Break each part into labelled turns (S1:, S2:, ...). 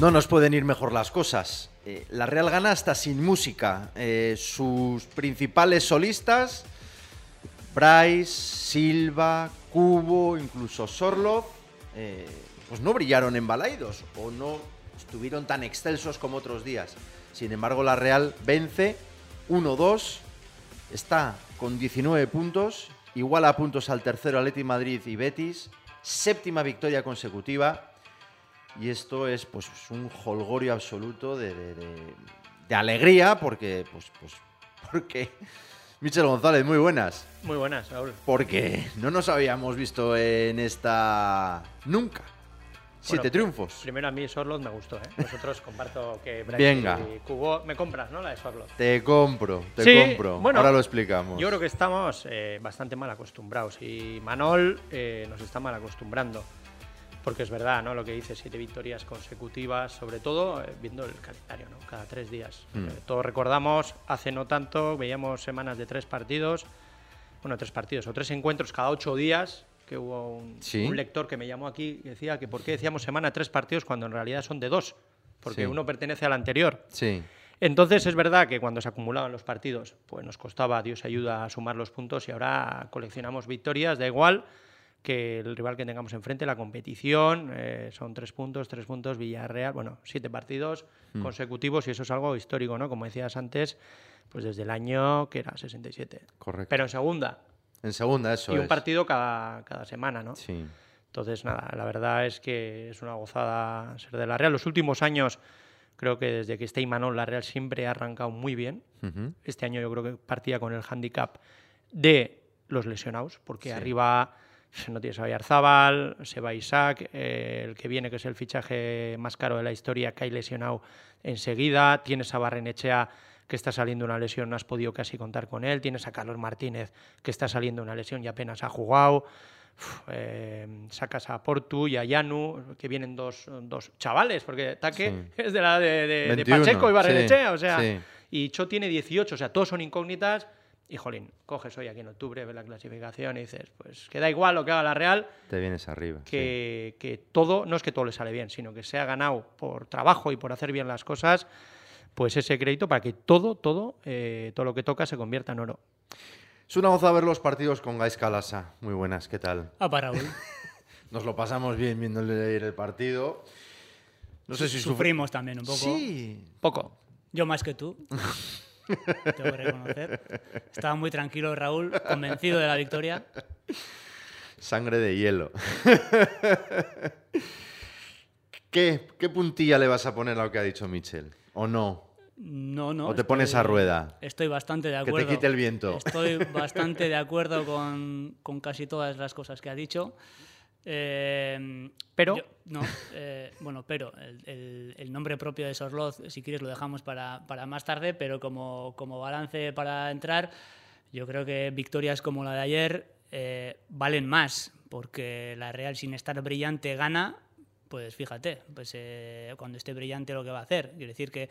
S1: No nos pueden ir mejor las cosas. Eh, la Real gana hasta sin música. Eh, sus principales solistas, Bryce, Silva, Cubo, incluso Sorlov, eh, pues no brillaron en balaidos o no estuvieron tan excelsos como otros días. Sin embargo, la Real vence 1-2, está con 19 puntos, igual a puntos al tercero Atleti Madrid y Betis, séptima victoria consecutiva y esto es pues un holgorio absoluto de, de- de- de alegría porque pues, pues porque Michel González, muy buenas.
S2: Muy buenas, Raúl.
S1: Porque no nos habíamos visto en esta nunca. Siete triunfos.
S2: Primero a mí Sorlot me gustó, ¿eh? Vosotros comparto que Bright
S1: Venga.
S2: y Cubo me compras, ¿no? La de Sorlot.
S1: Te compro, te
S2: Sí,
S1: compro.
S2: bueno,
S1: Ahora lo explicamos.
S2: Yo creo que estamos eh, bastante mal acostumbrados y Manol eh, nos está mal acostumbrando. Porque es verdad, ¿no? Lo que dice, siete victorias consecutivas, sobre todo eh, viendo el calendario, ¿no? Cada tres días.
S1: Mm.
S2: Eh, todos recordamos, hace no tanto, veíamos semanas de tres partidos, bueno, tres partidos o tres encuentros cada ocho días, que hubo un,
S1: Sí.
S2: un lector que me llamó aquí y decía que por qué decíamos semana tres partidos cuando en realidad son de dos, porque
S1: Sí.
S2: uno pertenece al anterior.
S1: Sí.
S2: Entonces es verdad que cuando se acumulaban los partidos, pues nos costaba, Dios ayuda, a sumar los puntos y ahora coleccionamos victorias, da igual que el rival que tengamos enfrente, la competición, eh, son tres puntos, tres puntos, Villarreal, bueno, siete partidos
S1: Mm.
S2: consecutivos y eso es algo histórico, ¿no? Como decías antes, pues desde el año que era 67.
S1: Correcto.
S2: Pero en segunda,
S1: en segunda, eso
S2: y un
S1: es.
S2: partido cada, cada semana, ¿no?
S1: Sí.
S2: Entonces, nada, la verdad es que es una gozada ser de la Real. Los últimos años, creo que desde que está Imanol, la Real siempre ha arrancado muy bien.
S1: Ujú.
S2: Este año yo creo que partía con el handicap de los lesionados, porque
S1: Sí.
S2: arriba no tienes a Bayarzábal, se va Isaac, eh, el que viene, que es el fichaje más caro de la historia, cae lesionado enseguida, tienes a Barrenechea que está saliendo una lesión, no has podido casi contar con él, tienes a Carlos Martínez que está saliendo una lesión y apenas ha jugado, Uf, eh, sacas a Portu y a Yanu, que vienen dos, dos chavales, porque Taque
S1: Sí.
S2: es de la de, de- de
S1: 21,
S2: Pacheco y Barrenechea,
S1: sí,
S2: o sea,
S1: sí.
S2: y Cho tiene 18, o sea, todos son incógnitas. Y jolín, coges hoy aquí en octubre, ves la clasificación y dices, pues que da igual lo que haga la Real,
S1: Te vienes arriba.
S2: que, que todo, no es que todo le sale bien, sino que se ha ganado por trabajo y por hacer bien las cosas, pues ese crédito para que todo, todo, eh, todo lo que toca se convierta en oro.
S1: Es una goza ver los partidos con Gais Calasa. Muy buenas, ¿qué tal?
S3: Ah, para Raúl.
S1: Nos lo pasamos bien viéndole ir el partido. No sé si sufri-
S3: Sufrimos también un poco.
S1: Sí.
S2: Poco.
S3: Yo más que tú. Tengo que reconocer. Estaba muy tranquilo Raúl, convencido de la victoria.
S1: Sangre de hielo. ¿Qué, ¿Qué puntilla le vas a poner a lo que ha dicho Michel? ¿O no?
S3: No, no.
S1: ¿O te pones a rueda?
S3: Estoy bastante de
S1: Que te
S3: acuerdo.
S1: quite el viento.
S3: Estoy bastante de acuerdo con, con casi todas las cosas que ha dicho. Eh,
S2: Pero-
S3: yo- no, eh, bueno, pero el, el- el nombre propio de Sorloz, si quieres, lo dejamos para, para más tarde, pero como, como balance para entrar, yo creo que victorias como la de ayer eh, valen más, porque la Real, sin estar brillante, gana. Pues fíjate, pues eh, cuando esté brillante lo que va a hacer. Quiere decir que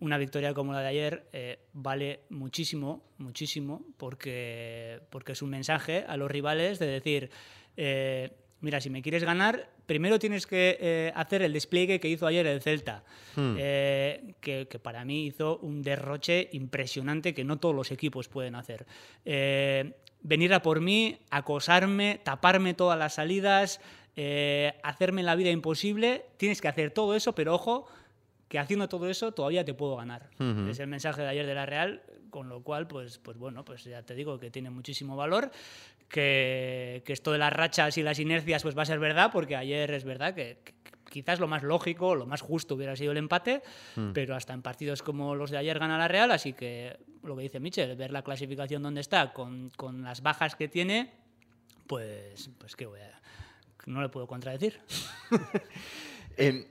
S3: una victoria como la de ayer eh, vale muchísimo, muchísimo, porque, porque es un mensaje a los rivales de decir, eh, mira, si me quieres ganar, primero tienes que eh, hacer el despliegue que hizo ayer el Celta,
S1: Hmm.
S3: eh, que, que para mí hizo un derroche impresionante que no todos los equipos pueden hacer. Eh, venir a por mí, acosarme, taparme todas las salidas, hacerme la vida imposible, tienes que hacer todo eso, pero ojo, que haciendo todo eso todavía te puedo ganar.
S1: Ujú.
S3: Es el mensaje de ayer de la Real, con lo cual, pues, pues bueno, pues ya te digo que tiene muchísimo valor, que, que esto de las rachas y las inercias pues va a ser verdad, porque ayer es verdad que, que quizás lo más lógico, lo más justo hubiera sido el empate, pero hasta en partidos como los de ayer gana la Real, así que lo que dice Michel, ver la clasificación donde está, con, con las bajas que tiene, pues, pues que voy a- no le puedo contradecir.
S1: Eh,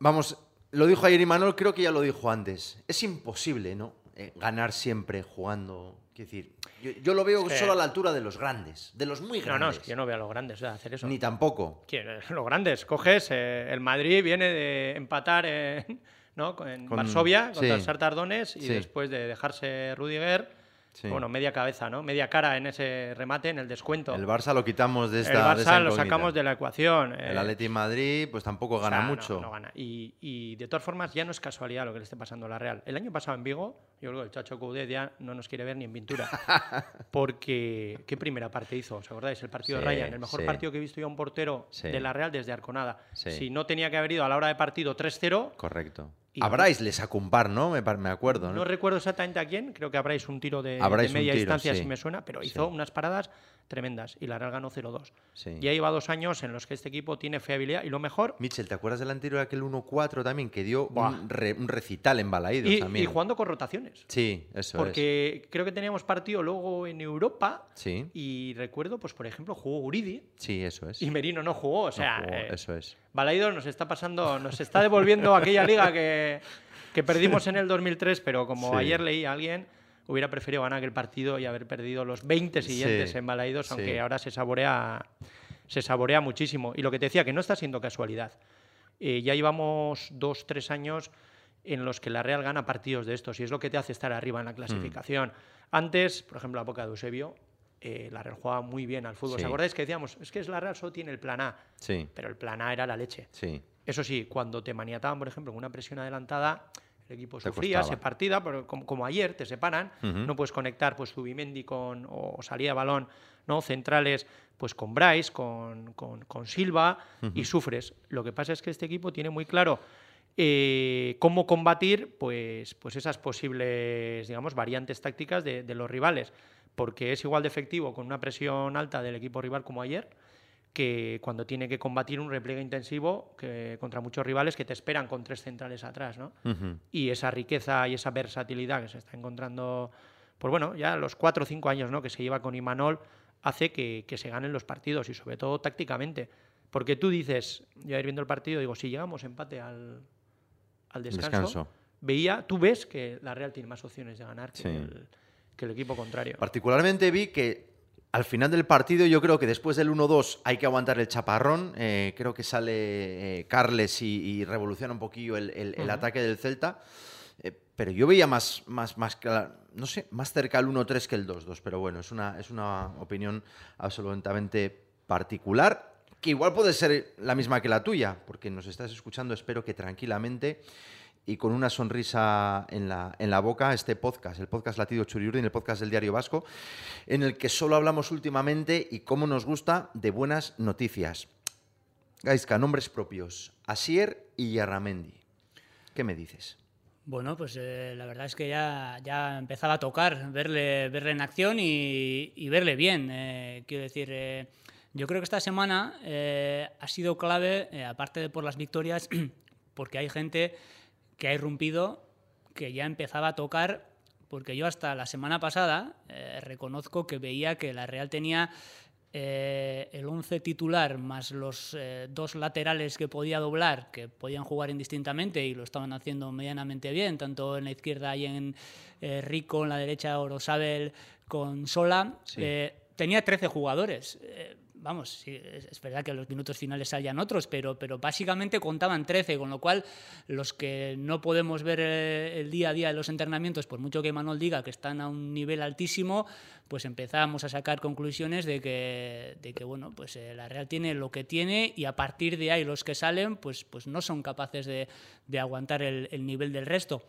S1: vamos, lo dijo ayer Imanol, creo que ya lo dijo antes. Es imposible, ¿no? Eh, ganar siempre jugando. Quiero decir, yo, yo lo veo solo a la altura de los grandes, de los muy
S2: No,
S1: grandes.
S2: no, es que yo no veo a los grandes hacer eso.
S1: Ni tampoco.
S2: ¿Quién? Los grandes. Coges, eh, el Madrid viene de empatar en, ¿no? en
S1: Con-
S2: Varsovia contra
S1: sí.
S2: el Sartardones y
S1: Sí.
S2: después de dejarse Rudiger,
S1: Sí.
S2: Bueno, media cabeza, ¿no? Media cara en ese remate, en el descuento.
S1: El Barça lo quitamos de
S2: El
S1: esta de esa
S2: Barça lo sacamos de la ecuación.
S1: El
S2: eh,
S1: Atleti Madrid, pues tampoco
S2: o
S1: gana
S2: sea,
S1: mucho.
S2: no gana. Y, y de todas formas, ya no es casualidad lo que le esté pasando a la Real. El año pasado en Vigo, yo creo que el Chacho Coudet ya no nos quiere ver ni en pintura. Porque, ¿qué primera parte hizo? ¿Os acordáis? El partido
S1: Sí,
S2: de Ryan, el mejor
S1: sí.
S2: partido que he visto yo a un portero de la Real desde Arconada. Si no tenía que haber ido a la hora de partido 3-0,
S1: Correcto.
S2: Y
S1: A
S2: la-
S1: Bryce le sacó un par, ¿no? Me, me acuerdo, ¿no?
S2: no recuerdo exactamente a quién, creo que habráis un tiro de, media
S1: tiro,
S2: distancia,
S1: sí.
S2: si me suena, pero
S1: Sí.
S2: hizo unas paradas tremendas y la Real ganó 0-2.
S1: Sí.
S2: Ya lleva dos años en los que este equipo tiene fiabilidad y lo mejor,
S1: Michel, ¿te acuerdas del anterior aquel 1-4 también que dio un, re- un recital en Balaídos
S2: y,
S1: también?
S2: y jugando con rotaciones.
S1: Sí, eso es.
S2: Porque creo que teníamos partido luego en Europa
S1: Sí,
S2: y recuerdo, pues por ejemplo, jugó Uridi
S1: sí, eso es.
S2: y Merino no jugó. O
S1: No
S2: sea,
S1: jugó,
S2: eh,
S1: eso es.
S2: Balaidos nos está pasando, nos está devolviendo aquella liga que, que perdimos en el 2003, pero como
S1: Sí.
S2: ayer leí a alguien, hubiera preferido ganar aquel partido y haber perdido los 20 siguientes
S1: Sí,
S2: en Balaidos,
S1: sí.
S2: aunque ahora se saborea, se saborea muchísimo. Y lo que te decía, que no está siendo casualidad. Eh, ya llevamos dos, tres años en los que la Real gana partidos de estos y es lo que te hace estar arriba
S1: Mm.
S2: en la clasificación. Antes, por ejemplo, la época de Eusebio, eh, la Real jugaba muy bien al fútbol.
S1: Sí.
S2: ¿Os acordáis que decíamos, es que es la Real solo tiene el plan A?
S1: Sí,
S2: Pero el plan A era la leche.
S1: sí.
S2: Eso sí, cuando te maniataban, por ejemplo, con una presión adelantada, el equipo
S1: Te
S2: sufría,
S1: costaba.
S2: se partida, pero como, como ayer te separan, no puedes conectar pues Zubimendi con o salida de balón, ¿no? Centrales, pues con Bryce, con, con- con Silva, y sufres. Lo que pasa es que este equipo tiene muy claro eh, cómo combatir pues, pues esas posibles, digamos, variantes tácticas de, de los rivales. Porque es igual de efectivo con una presión alta del equipo rival como ayer, que cuando tiene que combatir un repliegue intensivo que, contra muchos rivales que te esperan con tres centrales atrás, ¿no? Y esa riqueza y esa versatilidad que se está encontrando, pues bueno, ya los cuatro o cinco años ¿no? que se lleva con Imanol, hace que, que se ganen los partidos y sobre todo tácticamente. Porque tú dices, yo ir viendo el partido, digo, si llegamos empate al, al descanso,
S1: Descanso.
S2: veía, tú ves que la Real tiene más opciones de ganar que,
S1: Sí.
S2: el, que el equipo contrario.
S1: Particularmente vi que al final del partido yo creo que después del 1-2 hay que aguantar el chaparrón. eh, creo que sale eh, Carles y, y revoluciona un poquillo el, el- el
S2: Ujú.
S1: ataque del Celta. eh, pero yo veía más, más, más, no sé, más cerca el 1-3 que el 2-2. Pero bueno, es una, es una opinión absolutamente particular, que igual puede ser la misma que la tuya, porque nos estás escuchando, espero que tranquilamente y con una sonrisa en la, en la boca este podcast, el podcast Latido Churiurdin, el podcast del Diario Vasco, en el que solo hablamos últimamente y cómo nos gusta de buenas noticias. Gaisca, nombres propios, Asier y Yarramendi. ¿Qué me dices?
S3: Bueno, pues eh, la verdad es que ya, ya empezaba a tocar verle, verle en acción y, y verle bien. eh, quiero decir, eh, yo creo que esta semana eh, ha sido clave, eh, aparte de por las victorias, porque hay gente que ha irrumpido, que ya empezaba a tocar, porque yo hasta la semana pasada eh, reconozco que veía que la Real tenía eh, el 11 titular más los dos laterales que podía doblar, que podían jugar indistintamente y lo estaban haciendo medianamente bien, tanto en la izquierda y en Rico, en la derecha Orosabel con Sola.
S1: Sí.
S3: Tenía 13 jugadores. Vamos, es, verdad que en los minutos finales salían otros, pero, pero básicamente contaban 13, con lo cual los que no podemos ver eh, el día a día de los entrenamientos, por mucho que Manuel diga que están a un nivel altísimo, pues empezamos a sacar conclusiones de que, de que bueno, pues eh, la Real tiene lo que tiene y a partir de ahí los que salen, pues, pues no son capaces de, de aguantar el, el nivel del resto.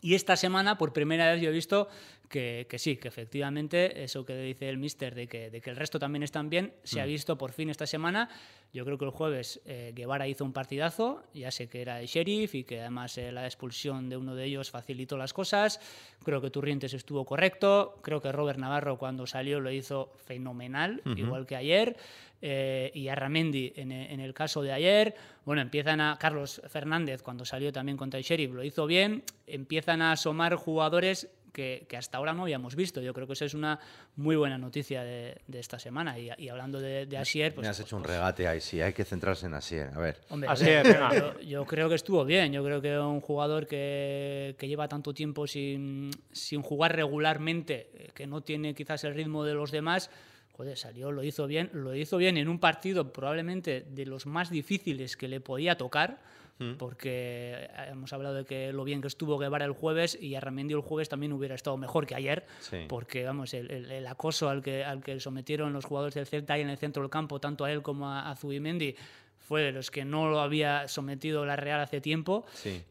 S3: Y esta semana, por primera vez, yo he visto que, que sí, que efectivamente eso que dice el mister de que, de que el resto también están bien, se ha visto por fin esta semana. Yo creo que el jueves eh, Guevara hizo un partidazo, ya sé que era el sheriff y que además eh, la expulsión de uno de ellos facilitó las cosas. Creo que Turrientes estuvo correcto. Creo que Robert Navarro cuando salió lo hizo fenomenal, igual que ayer. Eh, y Arramendi en, en el caso de ayer. Bueno, empiezan a. Carlos Fernández, cuando salió también contra el Sheriff, lo hizo bien. Empiezan a asomar jugadores que, que hasta ahora no habíamos visto. Yo creo que esa es una muy buena noticia de, de esta semana. Y, y hablando de, de Asier, pues.
S1: me has
S3: pues-
S1: hecho un
S3: pues,
S1: regate ahí, sí, hay que centrarse en Asier. A ver.
S3: Hombre,
S2: Así
S3: a ver,
S2: es, venga.
S3: yo, yo creo que estuvo bien. Yo creo que un jugador que, que lleva tanto tiempo sin, sin jugar regularmente, eh, que no tiene quizás el ritmo de los demás, joder, salió, lo hizo bien. Lo hizo bien en un partido probablemente de los más difíciles que le podía tocar, Mm. Porque hemos hablado de que lo bien que estuvo Guevara el jueves y Arramendi el jueves también hubiera estado mejor que ayer. Porque, vamos, el, acoso al que, al que sometieron los jugadores del Celta ahí en el centro del campo, tanto a él como a, a Zubimendi, fue de los que no lo había sometido la Real hace tiempo.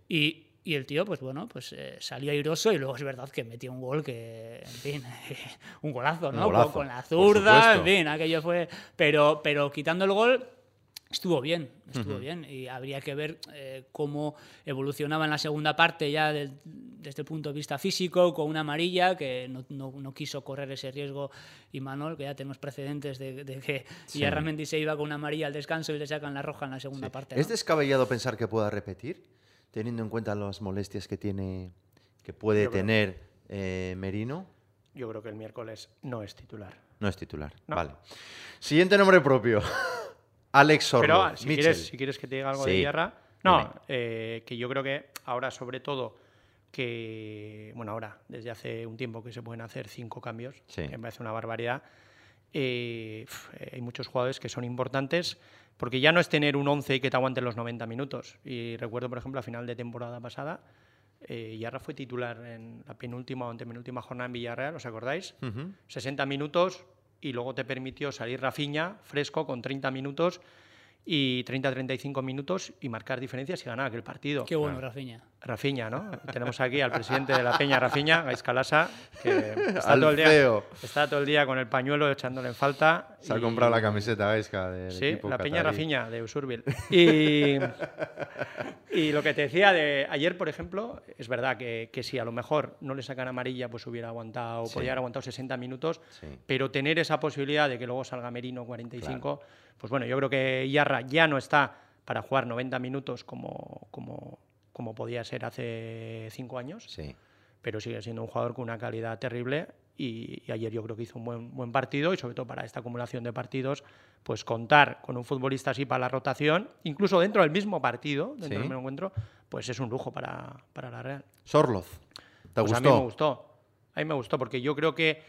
S3: Y, y el tío, pues bueno, pues eh, salió airoso y luego es verdad que metió un gol que, en fin, un golazo, ¿no? con, la zurda, en fin, aquello fue. Pero, pero quitando el gol, estuvo bien, estuvo bien. Y habría que ver eh, cómo evolucionaba en la segunda parte ya desde el punto de vista físico, con una amarilla, que no, no, quiso correr ese riesgo. Y Manuel, que ya tenemos precedentes de, que sí. realmente se iba con una amarilla al descanso y le sacan la roja en la segunda parte.
S1: ¿Es descabellado pensar que pueda repetir, teniendo en cuenta las molestias que, tiene, que puede tener eh, Merino?
S2: Yo creo que el miércoles no es titular.
S1: No es titular, vale. Siguiente nombre propio. Alex Sorlo.
S2: Pero si quieres, si quieres, que te diga algo de tierra. No, eh, que yo creo que ahora, sobre todo, que, bueno, ahora, desde hace un tiempo que se pueden hacer cinco cambios, que me parece una barbaridad, eh, hay muchos jugadores que son importantes, porque ya no es tener un 11 y que te aguanten los 90 minutos. Y recuerdo, por ejemplo, a final de temporada pasada, eh, Yarra fue titular en la penúltima o antepenúltima jornada en Villarreal, ¿os acordáis? 60 minutos, y luego te permitió salir Rafiña fresco con 30 minutos y 30-35 minutos y marcar diferencias y ganar aquel partido.
S3: Qué bueno, Rafiña.
S2: Rafiña, ¿no? Tenemos aquí al presidente de la Peña, Rafiña, Gaiscalasa, que está todo, el día, está todo el día con el pañuelo echándole en falta.
S1: Se ha comprado la camiseta Gaisca de
S2: Sí, la Peña Rafiña de Usurbil. Y, y, lo que te decía de ayer, por ejemplo, es verdad que, que, si a lo mejor no le sacan amarilla, pues hubiera aguantado, podría haber aguantado 60 minutos, pero tener esa posibilidad de que luego salga Merino 45, pues bueno, yo creo que Yarra ya no está para jugar 90 minutos como, como como podía ser hace cinco años, sí. pero sigue siendo un jugador con una calidad terrible y, ayer yo creo que hizo un buen, buen, partido y sobre todo para esta acumulación de partidos, pues contar con un futbolista así para la rotación, incluso dentro del mismo partido, dentro del mismo encuentro, pues es un lujo para, para la Real.
S1: Sorloz, ¿te
S2: pues
S1: gustó?
S2: A mí me gustó, a mí me gustó porque yo creo que,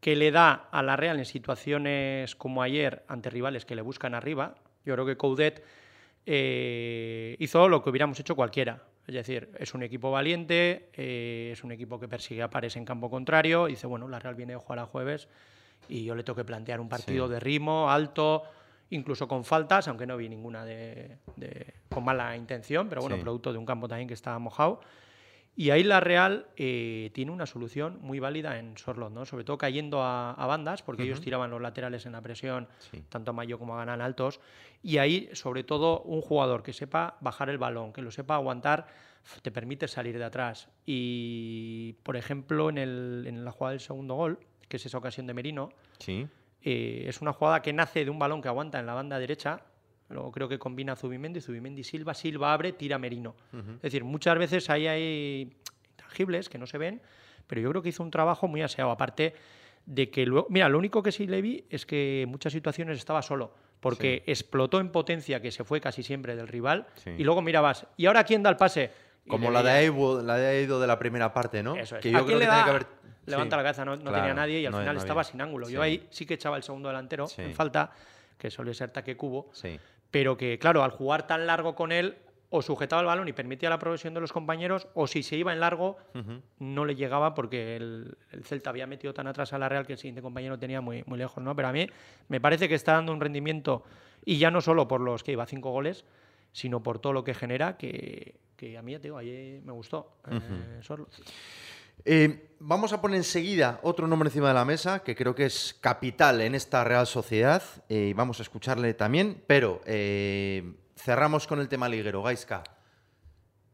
S2: que le da a la Real en situaciones como ayer ante rivales que le buscan arriba, yo creo que Coudet eh, hizo lo que hubiéramos hecho cualquiera. Es decir, es un equipo valiente, eh, es un equipo que persigue a pares en campo contrario. Y dice, bueno, la Real viene a jugar a jueves y yo le tengo que plantear un partido de ritmo, alto, incluso con faltas, aunque no vi ninguna de, con mala intención, pero bueno, producto de un campo también que estaba mojado. Y ahí la Real eh, tiene una solución muy válida en Sorlot, ¿no? sobre todo cayendo a, bandas, porque ellos tiraban los laterales en la presión, tanto a Mayo como a Ganan altos. Y ahí, sobre todo, un jugador que sepa bajar el balón, que lo sepa aguantar, te permite salir de atrás. Y, por ejemplo, en, el, en la jugada del segundo gol, que es esa ocasión de Merino, eh, es una jugada que nace de un balón que aguanta en la banda derecha, Luego creo que combina Zubimendi, Zubimendi Silva, Silva abre, tira Merino. Es decir, muchas veces ahí hay intangibles que no se ven, pero yo creo que hizo un trabajo muy aseado. Aparte de que luego. Mira, lo único que sí le vi es que en muchas situaciones estaba solo, porque explotó en potencia, que se fue casi siempre del rival, y luego mirabas, ¿y ahora quién da el pase?
S1: Como la de, Aido, la de de la primera parte, ¿no?
S2: Eso es. Que yo creo que, que haber... Levanta la cabeza, no, tenía nadie y al final estaba sin ángulo. Yo ahí sí que echaba el segundo delantero en falta, que suele ser taque cubo. Sí pero que, claro, al jugar tan largo con él, o sujetaba el balón y permitía la progresión de los compañeros, o si se iba en largo, no le llegaba porque el, Celta había metido tan atrás a la Real que el siguiente compañero tenía muy, muy lejos, ¿no? Pero a mí me parece que está dando un rendimiento, y ya no solo por los que iba cinco goles, sino por todo lo que genera, que, a mí, ya te digo, ayer me gustó. Eh,
S1: eh, vamos a poner enseguida otro nombre encima de la mesa que creo que es capital en esta Real Sociedad eh, vamos a escucharle también, pero eh, cerramos con el tema liguero. Gaisca,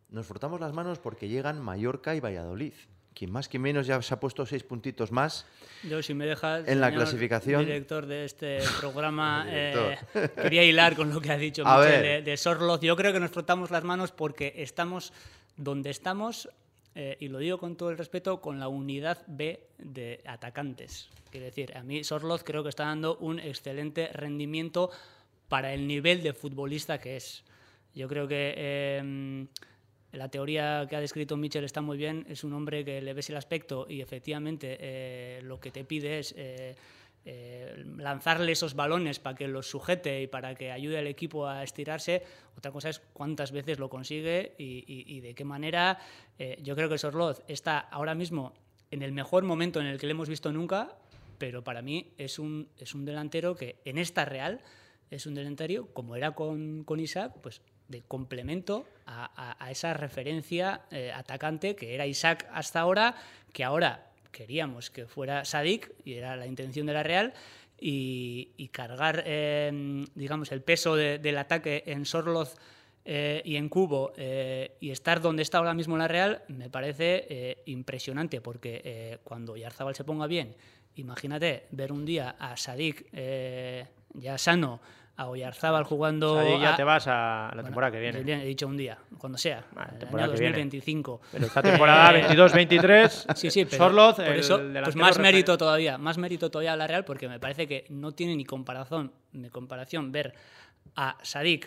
S1: nos frotamos las manos porque llegan Mallorca y Valladolid. Quien más, quien menos ya se ha puesto seis puntitos más.
S3: Yo, si me dejas.
S1: En la clasificación.
S3: director de este programa, quería hilar con lo que ha dicho Michel de, de Yo creo que nos frotamos las manos porque estamos donde estamos eh, y lo digo con todo el respeto, con la unidad B de atacantes. Quiero decir, a mí Sorloz creo que está dando un excelente rendimiento para el nivel de futbolista que es. Yo creo que em, la teoría que ha descrito Mitchell está muy bien. Es un hombre que le ves el aspecto y efectivamente eh, lo que te pide es eh, lanzarle esos balones para que los sujete y para que ayude al equipo a estirarse. Otra cosa es cuántas veces lo consigue y, de qué manera. Eh, yo creo que Sorloz está ahora mismo en el mejor momento en el que le hemos visto nunca, pero para mí es un, es un delantero que en esta Real es un delantero, como era con, con Isaac, pues de complemento a, esa referencia eh, atacante que era Isaac hasta ahora, que ahora queríamos que fuera Sadik, y era la intención de la Real, y, cargar, em, digamos, el peso del ataque en Sorloz eh, y en Cubo eh, y estar donde está ahora mismo la Real me parece eh, impresionante, porque cuando Yarzábal se ponga bien, imagínate ver un día a Sadik ya sano, a Oyarzábal jugando.
S2: ya te vas a la temporada que viene.
S3: He dicho un día, cuando sea. Vale, temporada 2025.
S2: Pero esta temporada 22-23.
S3: sí, sí, pero Sorloz, por eso, pues más mérito todavía, más mérito todavía a la Real, porque me parece que no tiene ni comparación, ni comparación ver a Sadik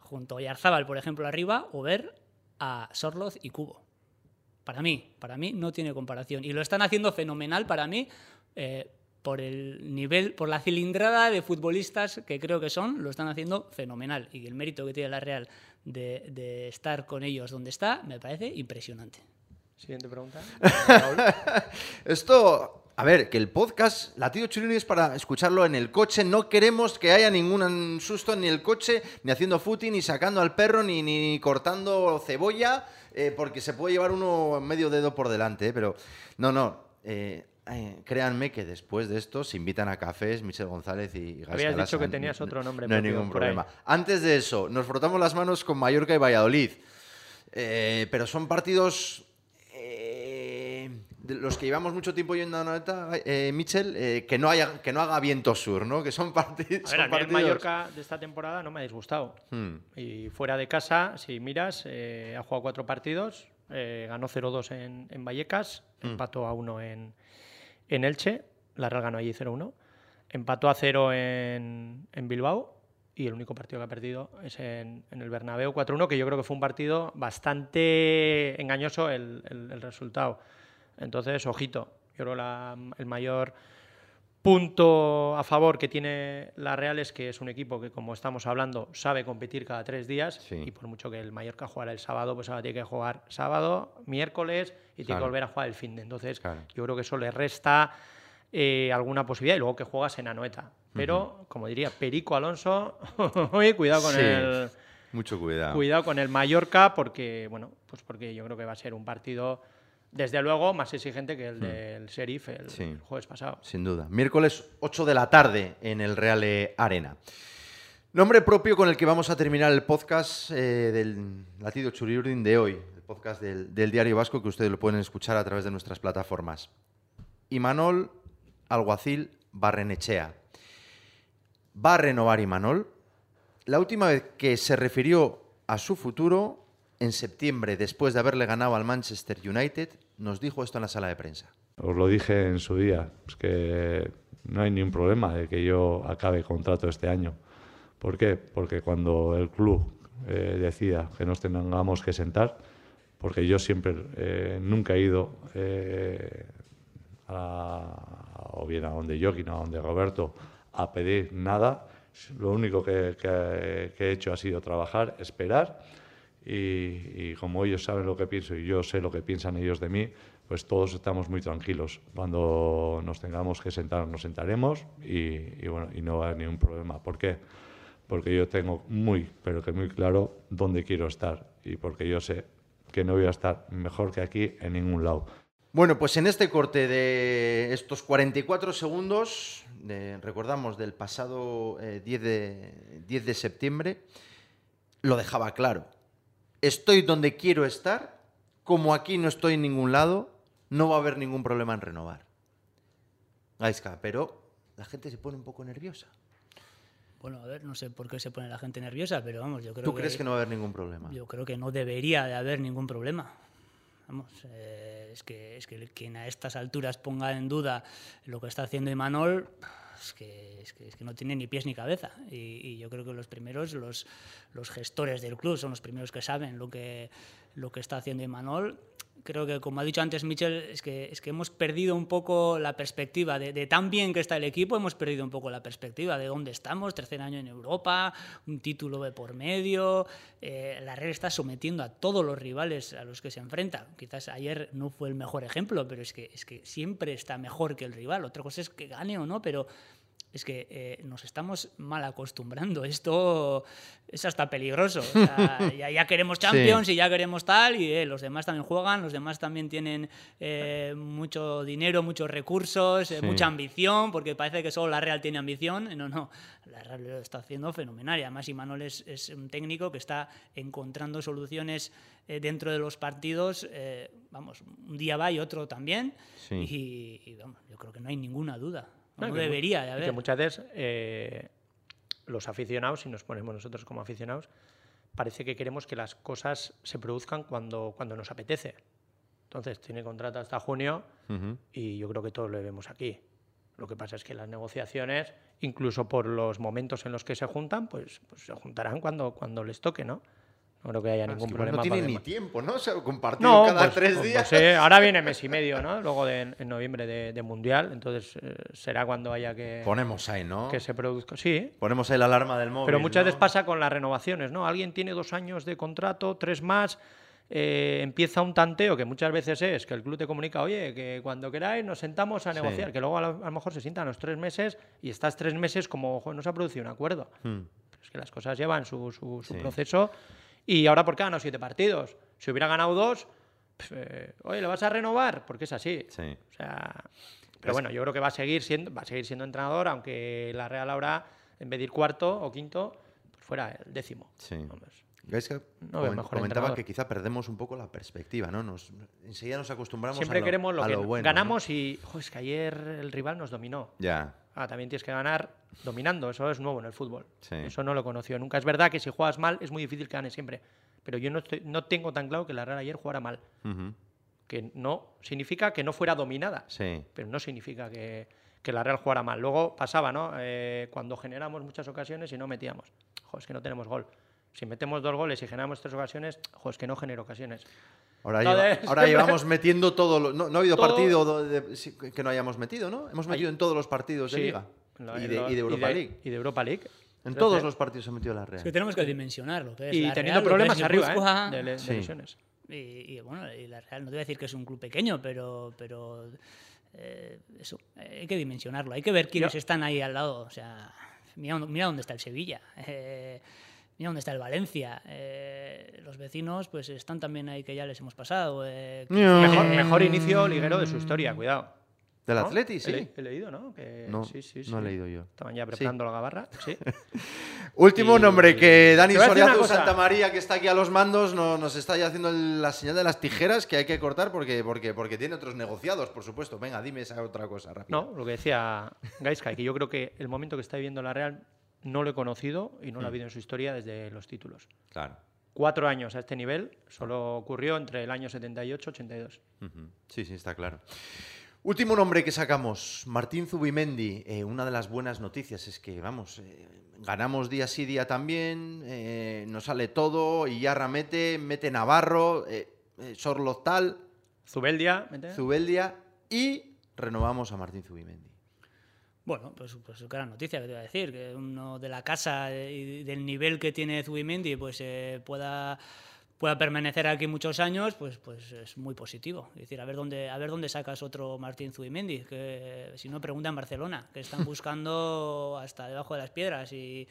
S3: junto a Oyarzábal, por ejemplo, arriba, o ver a Sorloz y Cubo. Para mí, para mí no tiene comparación. Y lo están haciendo fenomenal para mí. Eh, por el nivel, por la cilindrada de futbolistas que creo que son, lo están haciendo fenomenal. Y el mérito que tiene la Real de, estar con ellos donde está, me parece impresionante.
S2: Siguiente pregunta.
S1: Esto, a ver, que el podcast Latido Chulini es para escucharlo en el coche. No queremos que haya ningún susto ni el coche, ni haciendo footing, ni sacando al perro, ni, ni cortando cebolla, eh, porque se puede llevar uno medio dedo por delante. Eh, pero no, no. Eh, eh, créanme que después de esto se invitan a cafés Michel González y
S2: Gas Habías dicho que tenías otro nombre.
S1: No hay ningún problema. Antes de eso, nos frotamos las manos con Mallorca y Valladolid. Eh, pero son partidos eh, de los que llevamos mucho tiempo yendo a Noeta, Michel, que, no haya, que no haga viento sur, ¿no? Que son, partidos.
S2: A ver, el Mallorca de esta temporada no me ha disgustado. Hmm. Y fuera de casa, si miras, ha jugado cuatro partidos, ganó 0-2 en, en Vallecas, hmm. empató a uno en en Elche, la Real ganó allí 0-1, empató a 0 en, Bilbao y el único partido que ha perdido es en, el Bernabéu 4-1, que yo creo que fue un partido bastante engañoso el, resultado. Entonces, ojito, yo creo que el mayor punto a favor que tiene la Real es que es un equipo que, como estamos hablando, sabe competir cada tres días y por mucho que el Mallorca jugara el sábado, pues ahora tiene que jugar sábado, miércoles y tiene que volver a jugar el fin de. Entonces, yo creo que eso le resta eh, alguna posibilidad y luego que juegas en Anoeta. Pero, como diría Perico Alonso, cuidado con el...
S1: Mucho cuidado.
S2: Cuidado con el Mallorca porque, bueno, pues porque yo creo que va a ser un partido desde luego más exigente que el hmm. del Sheriff el, jueves pasado.
S1: Sin duda. Miércoles 8 de la tarde en el Real Arena. Nombre propio con el que vamos a terminar el podcast eh, del Latido Churiurdin de hoy, el podcast del, Diario Vasco que ustedes lo pueden escuchar a través de nuestras plataformas. Imanol Alguacil Barrenechea. ¿Va a renovar Imanol? La última vez que se refirió a su futuro en septiembre, después de haberle ganado al Manchester United, nos dijo esto en la sala de prensa.
S4: Os lo dije en su día, es que no hay ningún problema de que yo acabe contrato este año. ¿Por qué? Porque cuando el club eh, decida que nos tengamos que sentar, porque yo siempre, eh, nunca he ido eh, o bien a donde Joaquín, a donde Roberto, a pedir nada. Lo único que he hecho ha sido trabajar, esperar y, como ellos saben lo que pienso y yo sé lo que piensan ellos de mí, pues todos estamos muy tranquilos. Cuando nos tengamos que sentar, nos sentaremos y, bueno, y no va a haber ningún problema. ¿Por qué? Porque yo tengo muy, pero que muy claro dónde quiero estar y porque yo sé que no voy a estar mejor que aquí en ningún lado.
S1: Bueno, pues en este corte de estos 44 segundos, recordamos del pasado 10, eh, de, 10 de septiembre, lo dejaba claro estoy donde quiero estar, como aquí no estoy en ningún lado, no va a haber ningún problema en renovar. Gaisca, pero la gente se pone un poco nerviosa.
S3: Bueno, a ver, no sé por qué se pone la gente nerviosa, pero vamos, yo creo que...
S1: ¿Tú crees que no va a haber ningún problema?
S3: Yo creo que no debería de haber ningún problema. Vamos, eh, es, que, es que quien a estas alturas ponga en duda lo que está haciendo Imanol, es que, es que, es que no tiene ni pies ni cabeza. Y, yo creo que los primeros, los, los, gestores del club, son los primeros que saben lo que, lo que está haciendo Imanol, creo que, como ha dicho antes Michel, es que, es que hemos perdido un poco la perspectiva de, tan bien que está el equipo, hemos perdido un poco la perspectiva de dónde estamos, tercer año en Europa, un título de por medio. Eh, la Real está sometiendo a todos los rivales a los que se enfrenta. Quizás ayer no fue el mejor ejemplo, pero es que, es que siempre está mejor que el rival. Otra cosa es que gane o no, pero es que eh, nos estamos mal acostumbrando. Esto es hasta peligroso. ya, queremos Champions y ya queremos tal, y eh, los demás también juegan, los demás también tienen eh, mucho dinero, muchos recursos, mucha ambición, porque parece que solo la Real tiene ambición. No, no, la Real lo está haciendo fenomenal. Y además, Imanol es, es un técnico que está encontrando soluciones dentro de los partidos. vamos, un día va y otro también. Y, y yo creo que no hay ninguna duda. No, debería de haber.
S2: Que muchas veces eh, los aficionados, si nos ponemos nosotros como aficionados, parece que queremos que las cosas se produzcan cuando, cuando nos apetece. Entonces, tiene contrato hasta junio y yo creo que todos lo vemos aquí. Lo que pasa es que las negociaciones, incluso por los momentos en los que se juntan, pues, pues se juntarán cuando, cuando les toque, ¿no? No creo que haya ningún problema.
S1: No tiene ni tiempo, ¿no? O sea, compartido cada pues, tres días.
S2: Pues, ahora viene mes y medio, ¿no? Luego de, en noviembre de, Mundial. Entonces eh, será cuando haya que.
S1: Ponemos ahí, ¿no?
S2: Que se produzca. Sí.
S1: Ponemos ahí la alarma del móvil.
S2: Pero muchas veces pasa con las renovaciones, ¿no? Alguien tiene dos años de contrato, tres más. Eh, empieza un tanteo que muchas veces es que el club te comunica, oye, que cuando queráis nos sentamos a negociar, que luego a lo, mejor se sientan los tres meses y estás tres meses como, ojo, no se ha producido un acuerdo. Hmm. es que las cosas llevan su, su, proceso y ahora, ¿por qué ha ganado siete partidos? Si hubiera ganado dos, pues, eh, oye, ¿le vas a renovar? Porque es así. Sí. O sea, pero bueno, yo creo que va a seguir siendo, va a seguir siendo entrenador, aunque la Real ahora, en vez de ir cuarto o quinto, pues fuera el décimo.
S1: Sí. No comentaba que quizá perdemos un poco la perspectiva, ¿no? Nos, enseguida nos acostumbramos
S2: Siempre
S1: a lo,
S2: queremos lo
S1: que
S2: bueno, ganamos y, ojo, es que ayer el rival nos dominó.
S1: Ya.
S2: Ah, también tienes que ganar dominando, eso es nuevo en el fútbol. Eso no lo conoció nunca. Es verdad que si juegas mal es muy difícil que ganes siempre, pero yo no, no tengo tan claro que la Real ayer jugara mal. Que no significa que no fuera dominada, pero no significa que, que, la Real jugara mal. Luego pasaba, ¿no? Eh, cuando generamos muchas ocasiones y no metíamos. Joder, es que no tenemos gol. Si metemos dos goles y generamos tres ocasiones, joder, es que no genero ocasiones.
S1: Ahora, llevamos metiendo todo. Lo, no, ha habido partido que no hayamos metido, ¿no? Hemos metido en todos los partidos de Liga. y, de, Europa League.
S2: Y de Europa League.
S1: En todos los partidos se ha metido la Real.
S3: Es que tenemos que dimensionarlo.
S2: y teniendo problemas arriba, ¿eh? de, lesiones.
S3: Y, bueno, y la Real no te voy a decir que es un club pequeño, pero, pero eh, eso, hay que dimensionarlo. Hay que ver quiénes están ahí al lado. O sea, mira, mira dónde está el Sevilla. Eh, Mira dónde está el Valencia. Eh, los vecinos pues están también ahí que ya les hemos pasado. Eh,
S2: mejor, mejor, inicio liguero de su historia, cuidado.
S1: ¿Del Atleti?
S2: Sí. He, leído, ¿no?
S1: no,
S2: sí, sí,
S1: no he leído yo.
S2: Estaban ya preparando la gabarra. Sí.
S1: Último nombre, que Dani Soriano Santa María, que está aquí a los mandos, no, nos está ya haciendo la señal de las tijeras que hay que cortar porque, porque, porque tiene otros negociados, por supuesto. Venga, dime esa otra cosa rápido.
S2: No, lo que decía Gaiska, que yo creo que el momento que está viviendo la Real no lo he conocido y no lo ha mm. habido en su historia desde los títulos.
S1: Claro.
S2: Cuatro años a este nivel solo ocurrió entre el año 78 y 82.
S1: Sí, sí, está claro. Último nombre que sacamos, Martín Zubimendi. Eh, una de las buenas noticias es que, vamos, eh, ganamos día sí, día también, eh, nos sale todo, y ya mete, mete Navarro, Sorloz tal.
S2: Zubeldia,
S1: Zubeldia, y renovamos a Martín Zubimendi.
S3: Bueno, pues, pues gran noticia que te iba a decir, que uno de la casa y del nivel que tiene Zubimendi pues eh, pueda pueda permanecer aquí muchos años, pues, pues es muy positivo. Es decir, a ver dónde, a ver dónde sacas otro Martín Zubimendi, que si no pregunta en Barcelona, que están buscando hasta debajo de las piedras y,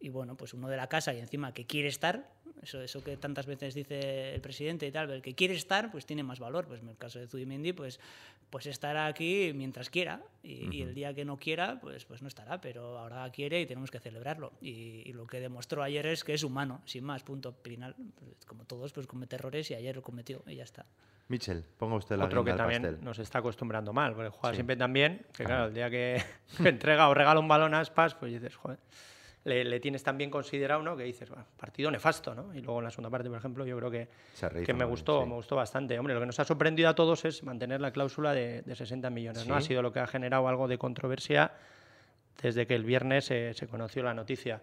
S3: y bueno, pues uno de la casa y encima que quiere estar, eso, eso que tantas veces dice el presidente y tal, el que quiere estar, pues tiene más valor. Pues en el caso de Zubimendi, pues, pues estará aquí mientras quiera y, el día que no quiera, pues, pues no estará, pero ahora quiere y tenemos que celebrarlo. Y, lo que demostró ayer es que es humano, sin más, punto final. Como todos, pues comete errores y ayer lo cometió y ya está.
S1: Michel, ponga usted la
S2: Otro que también nos está acostumbrando mal, porque juega siempre tan bien, que claro, el día que entrega o regala un balón a Aspas, pues dices, joder le, tienes tan bien considerado, ¿no? Que dices, partido nefasto, ¿no? Y luego en la segunda parte, por ejemplo, yo creo que, que me gustó, me gustó bastante. Hombre, lo que nos ha sorprendido a todos es mantener la cláusula de, 60 millones, ¿no? Ha sido lo que ha generado algo de controversia desde que el viernes se, conoció la noticia.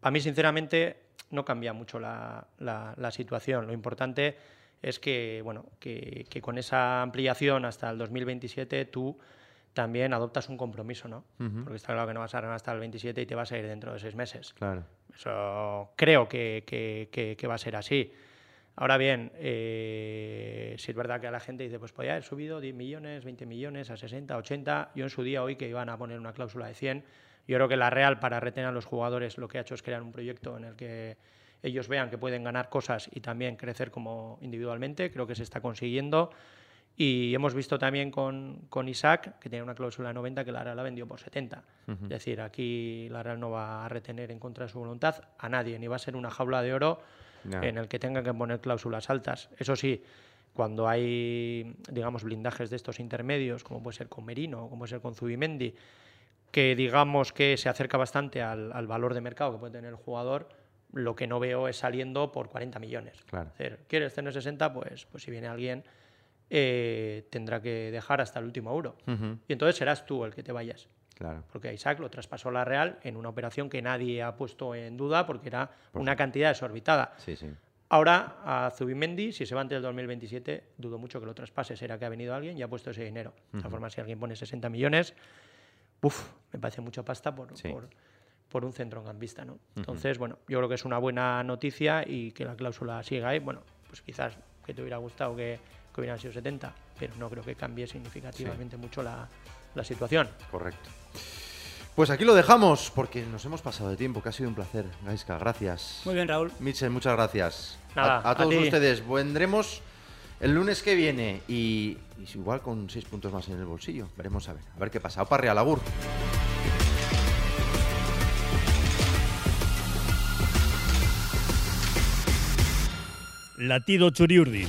S2: Para mí, sinceramente, no cambia mucho la, la, situación. Lo importante es que, bueno, que, que con esa ampliación hasta el 2027 tú también adoptas un compromiso, ¿no? Porque está claro que no vas a ganar hasta el 27 y te vas a ir dentro de seis meses.
S1: Claro.
S2: Eso creo que, que- que- que va a ser así. Ahora bien, eh, si es verdad que a la gente dice, pues podía haber subido 10 millones, 20 millones, a 60, 80. Yo en su día hoy que iban a poner una cláusula de 100, yo creo que la Real para retener a los jugadores lo que ha hecho es crear un proyecto en el que ellos vean que pueden ganar cosas y también crecer como individualmente. Creo que se está consiguiendo. Y hemos visto también con, con Isaac, que tenía una cláusula de 90, que la Real la vendió por 70. Es decir, aquí la Real no va a retener en contra de su voluntad a nadie, ni va a ser una jaula de oro en el que tengan que poner cláusulas altas. Eso sí, cuando hay, digamos, blindajes de estos intermedios, como puede ser con Merino, como puede ser con Zubimendi, que digamos que se acerca bastante al, al valor de mercado que puede tener el jugador, lo que no veo es saliendo por 40 millones.
S1: Claro.
S2: Es decir, ¿quieres tener 60? Pues, pues si viene alguien, eh, tendrá que dejar hasta el último euro. Y entonces serás tú el que te vayas.
S1: Claro.
S2: Porque a Isaac lo traspasó la Real en una operación que nadie ha puesto en duda porque era una cantidad desorbitada.
S1: Sí, sí.
S2: Ahora, a Zubimendi, si se va antes del 2027, dudo mucho que lo traspase. Será que ha venido alguien y ha puesto ese dinero. De todas formas, si alguien pone 60 millones, uf, me parece mucha pasta por,
S1: Sí.
S2: por, por un centrocampista. ¿no? Entonces, bueno, yo creo que es una buena noticia y que la cláusula siga ahí. Bueno, pues quizás que te hubiera gustado que, que hubieran sido 70, pero no creo que cambie significativamente mucho la, la situación.
S1: Correcto. Pues aquí lo dejamos porque nos hemos pasado de tiempo, que ha sido un placer. Gaiska, gracias.
S3: Muy bien, Raúl.
S1: Mitchell, muchas gracias.
S2: Nada,
S1: a, a todos ustedes, vendremos el lunes que viene y, y igual con seis puntos más en el bolsillo. Veremos a ver, a ver qué pasa. Opa, Real Agur.
S5: Latido Churiurdin.